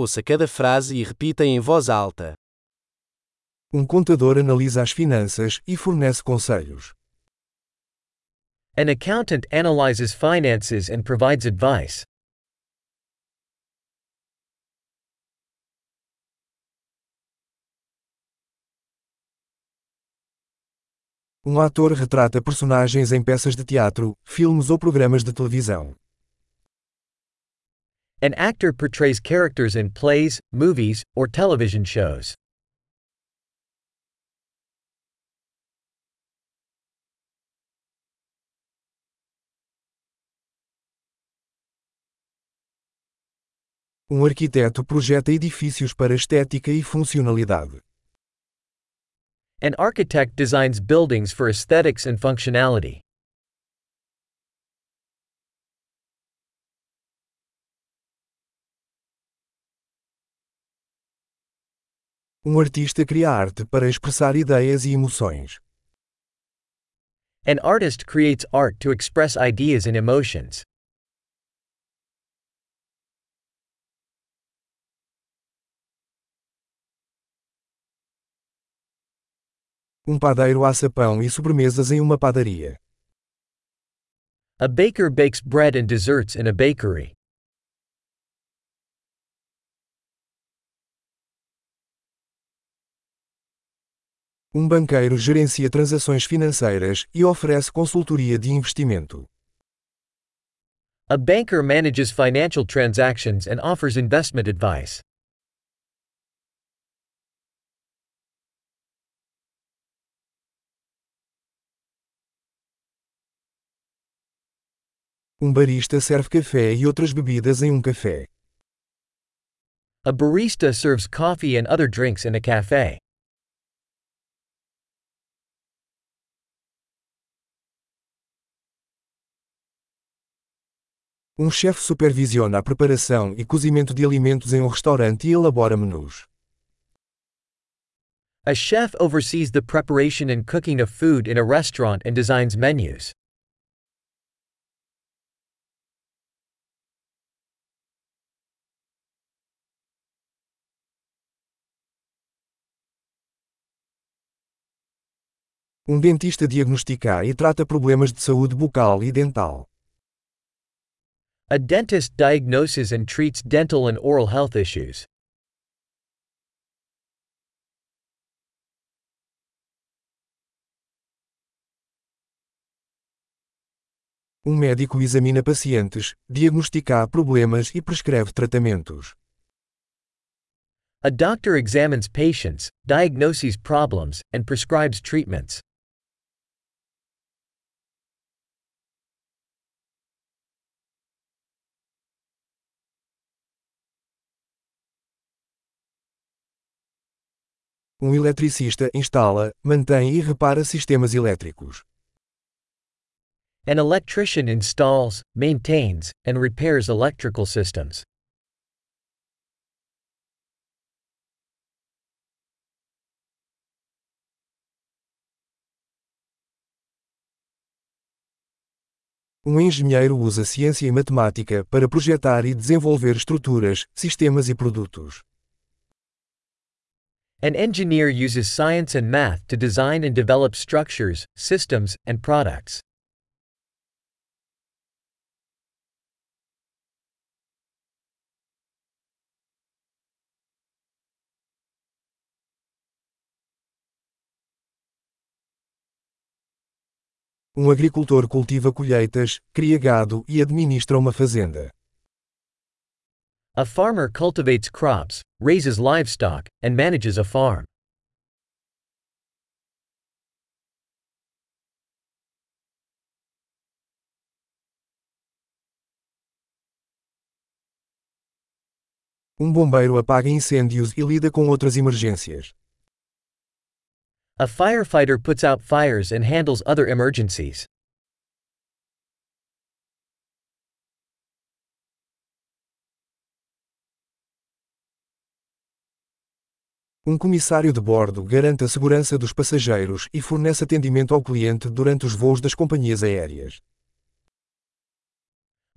Ouça cada frase e repita em voz alta. Um contador analisa as finanças e fornece conselhos. An accountant analyzes finances and provides advice. Um ator retrata personagens em peças de teatro, filmes ou programas de televisão. An actor portrays characters in plays, movies, or television shows. Um arquiteto projeta edifícios para estética e funcionalidade. An architect designs buildings for aesthetics and functionality. Um artista cria arte para expressar ideias e emoções. An artist creates art to express ideas and emotions. Um padeiro assa pão e sobremesas em uma padaria. A baker bakes bread and desserts in a bakery. Um banqueiro gerencia transações financeiras e oferece consultoria de investimento. A banker manages financial transactions and offers investment advice. Um barista serve café e outras bebidas em um café. A barista serves coffee and other drinks in a cafe. Um chefe supervisiona a preparação e cozimento de alimentos em um restaurante e elabora menus. A chef oversees the preparation and cooking of food in a restaurant and designs menus. Um dentista diagnostica e trata problemas de saúde bucal e dental. A dentist diagnoses and treats dental and oral health issues. Um médico examina pacientes, diagnostica problemas e prescreve tratamentos. A doctor examines patients, diagnoses problems, and prescribes treatments. Um eletricista instala, mantém e repara sistemas elétricos. An electrician installs, maintains, and repairs electrical systems. Um engenheiro usa ciência e matemática para projetar e desenvolver estruturas, sistemas e produtos. An engineer uses science and math to design and develop structures, systems, and products. Um agricultor cultiva colheitas, cria gado e administra uma fazenda. A farmer cultivates crops, raises livestock, and manages a farm. Um bombeiro apaga incêndios e lida com outras emergências. A firefighter puts out fires and handles other emergencies. Um comissário de bordo garante a segurança dos passageiros e fornece atendimento ao cliente durante os voos das companhias aéreas.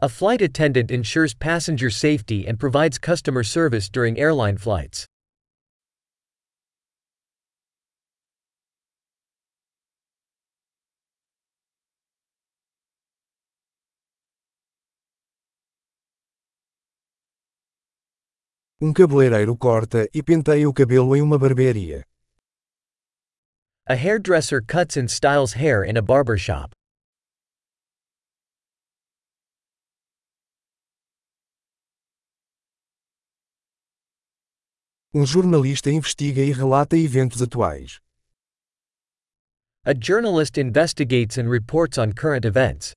A flight attendant ensures passenger safety and provides customer service during airline flights. Um cabeleireiro corta e penteia o cabelo em uma barbearia. A hairdresser cuts and styles hair in a barber shop. Um jornalista investiga e relata eventos atuais. A journalist investigates and reports on current events.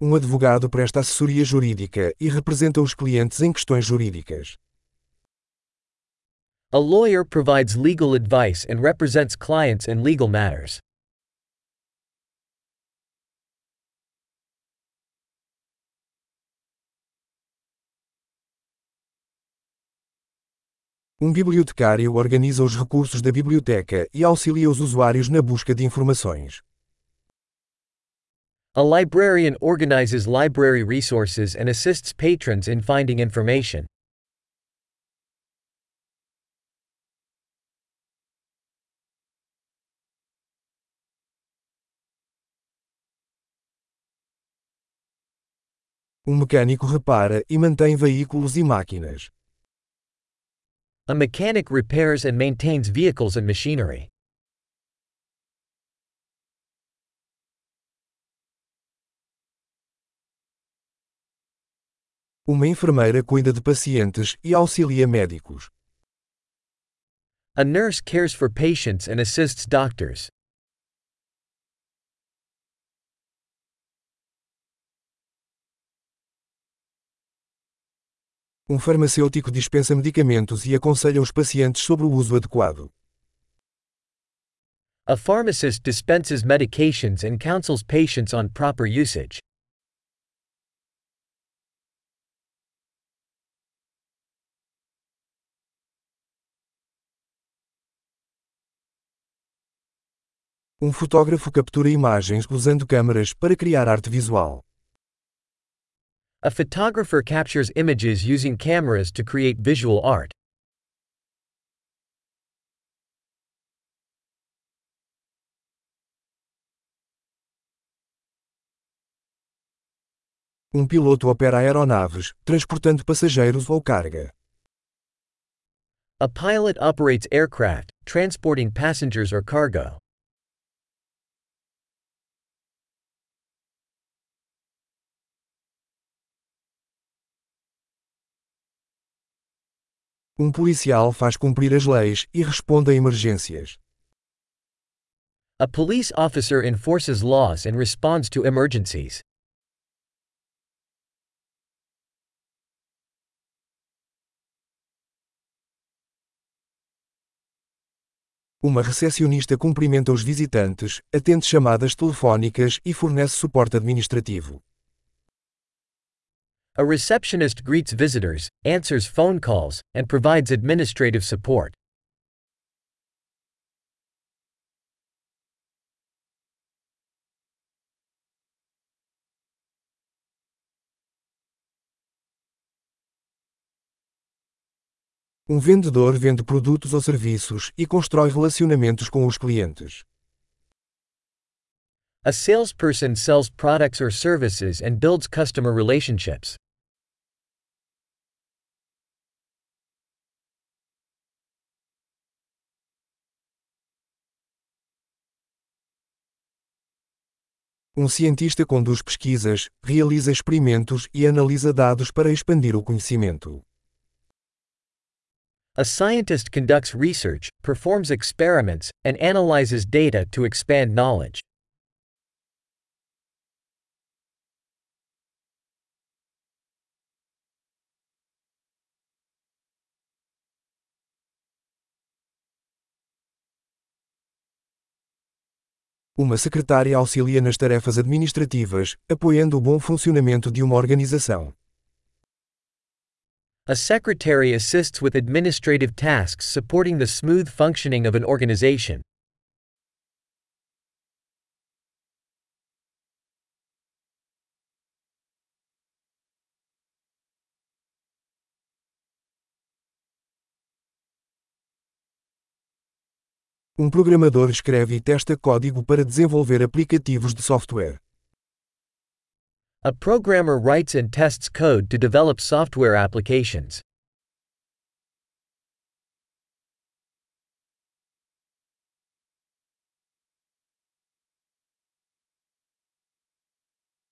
Um advogado presta assessoria jurídica e representa os clientes em questões jurídicas. A lawyer provides legal advice and represents clients in legal matters. Um bibliotecário organiza os recursos da biblioteca e auxilia os usuários na busca de informações. A librarian organizes library resources and assists patrons in finding information. Um mecânico repara e mantém veículos e máquinas. A mechanic repairs and maintains vehicles and machinery. Uma enfermeira cuida de pacientes e auxilia médicos. A nurse cares for patients and assists doctors. Um farmacêutico dispensa medicamentos e aconselha os pacientes sobre o uso adequado. A pharmacist dispenses medications and counsels patients on proper usage. Um fotógrafo captura imagens usando câmeras para criar arte visual. A photographer captures images using cameras to create visual art. Um piloto opera aeronaves, transportando passageiros ou carga. A pilot operates aircraft, transporting passengers or cargo. Um policial faz cumprir as leis e responde a emergências. A police officer enforces laws and responds to emergencies. Uma recepcionista cumprimenta os visitantes, atende chamadas telefónicas e fornece suporte administrativo. A receptionist greets visitors, answers phone calls, and provides administrative support. Um vendedor vende produtos ou serviços e constrói relacionamentos com os clientes. A salesperson sells products or services and builds customer relationships. Um cientista conduz pesquisas, realiza experimentos e analisa dados para expandir o conhecimento. A scientist conducts research, performs experiments, and analyzes data to expand knowledge. Uma secretária auxilia nas tarefas administrativas, apoiando o bom funcionamento de uma organização. A secretary assists with administrative tasks supporting the smooth functioning of an organization. Um programador escreve e testa código para desenvolver aplicativos de software. A programmer writes and tests code to develop software applications.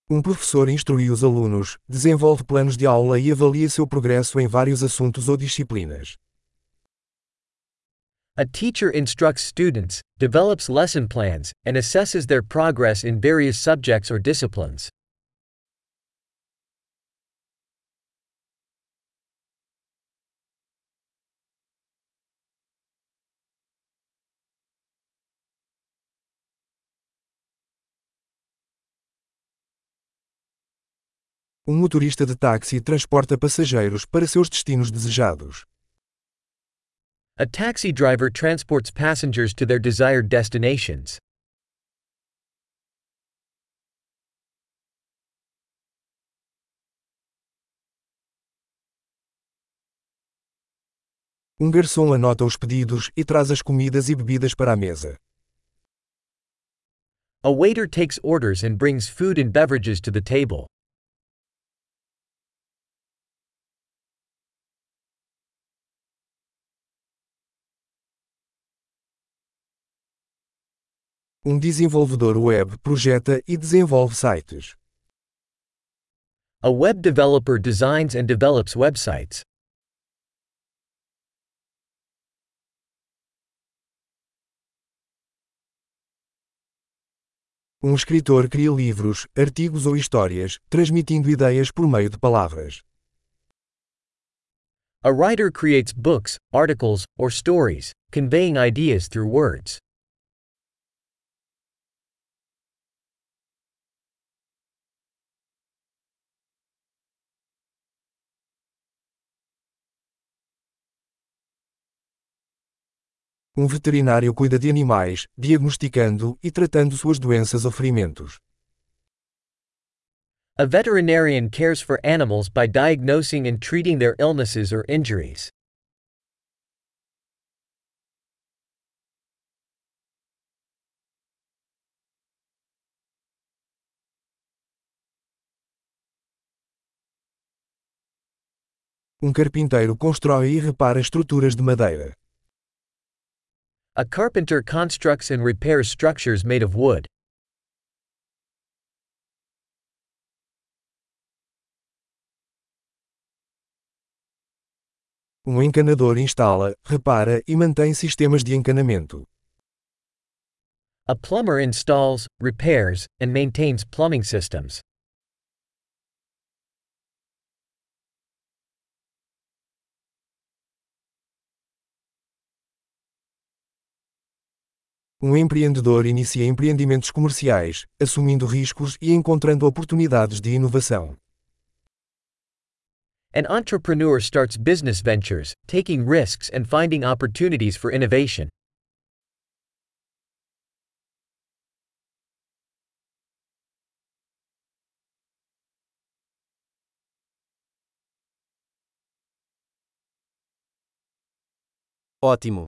Um professor instrui os alunos, desenvolve planos de aula e avalia seu progresso em vários assuntos ou disciplinas. A teacher instructs students, develops lesson plans, and assesses their progress in various subjects or disciplines. Um motorista de táxi transporta passageiros para seus destinos desejados. A taxi driver transports passengers to their desired destinations. Um garçom anota os pedidos e traz as comidas e bebidas para a mesa. A waiter takes orders and brings food and beverages to the table. Um desenvolvedor web projeta e desenvolve sites. A web developer designs and develops websites. Um escritor cria livros, artigos ou histórias, transmitindo ideias por meio de palavras. A writer creates books, articles, or stories, conveying ideas through words. Um veterinário cuida de animais, diagnosticando e tratando suas doenças ou ferimentos. A veterinarian cares for animals by diagnosing and treating their illnesses or injuries. Um carpinteiro constrói e repara estruturas de madeira. A carpenter constructs and repairs structures made of wood. Um encanador instala, repara e mantém sistemas de encanamento. A plumber installs, repairs, and maintains plumbing systems. Um empreendedor inicia empreendimentos comerciais, assumindo riscos e encontrando oportunidades de inovação. An entrepreneur starts business ventures, taking risks and finding opportunities for innovation. Ótimo!